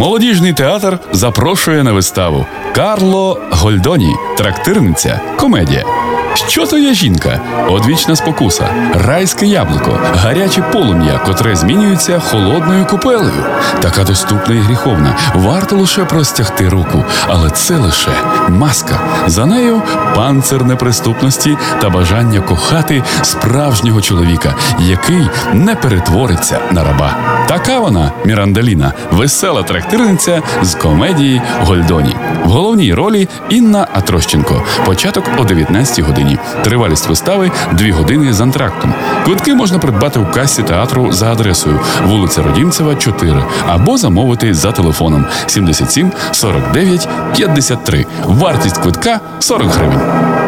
Молодіжний театр запрошує на виставу Карло Гольдоні, трактирниця, комедія. Що то є жінка? Одвічна спокуса, райське яблуко, гаряче полум'я, котре змінюється холодною купелею. Така доступна і гріховна. Варто лише простягти руку, але це лише маска. За нею панцир неприступності та бажання кохати справжнього чоловіка, який не перетвориться на раба. Така вона, Мірандаліна, весела трактирниця з комедії Гольдоні. В головній ролі Інна Атрощенко. Початок о 19 годині. Тривалість вистави 2 години з антрактом. Квитки можна придбати у касі театру за адресою вулиця Родімцева, 4 або замовити за телефоном 77 49 53. Вартість квитка 40 гривень.